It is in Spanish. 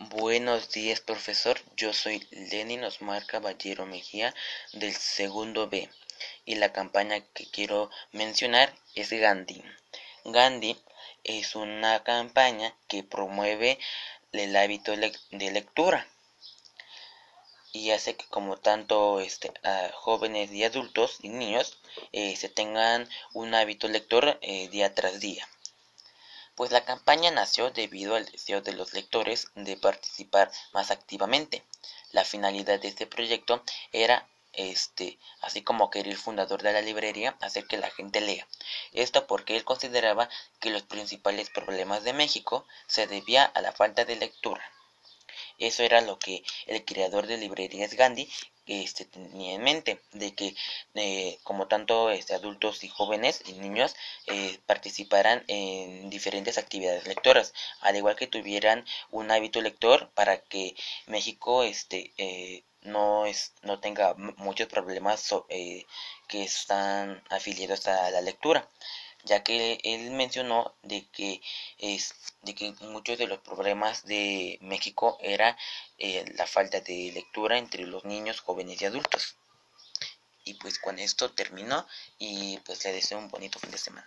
Buenos días, profesor. Yo soy Lenin Osmar Caballero Mejía del segundo B y la campaña que quiero mencionar es Gandhi. Gandhi es una campaña que promueve el hábito de lectura y hace que como tanto este, jóvenes y adultos y niños eh, se tengan un hábito lector eh, día tras día pues la campaña nació debido al deseo de los lectores de participar más activamente. La finalidad de este proyecto era este, así como que el fundador de la librería, hacer que la gente lea. Esto porque él consideraba que los principales problemas de México se debía a la falta de lectura. Eso era lo que el creador de librerías Gandhi este, tenía en mente, de que eh, como tanto este, adultos y jóvenes y niños eh, participaran en diferentes actividades lectoras, al igual que tuvieran un hábito lector para que México este, eh, no, es, no tenga muchos problemas eh, que están afiliados a la lectura ya que él mencionó de que es de que muchos de los problemas de México era eh, la falta de lectura entre los niños, jóvenes y adultos. Y pues con esto termino y pues le deseo un bonito fin de semana.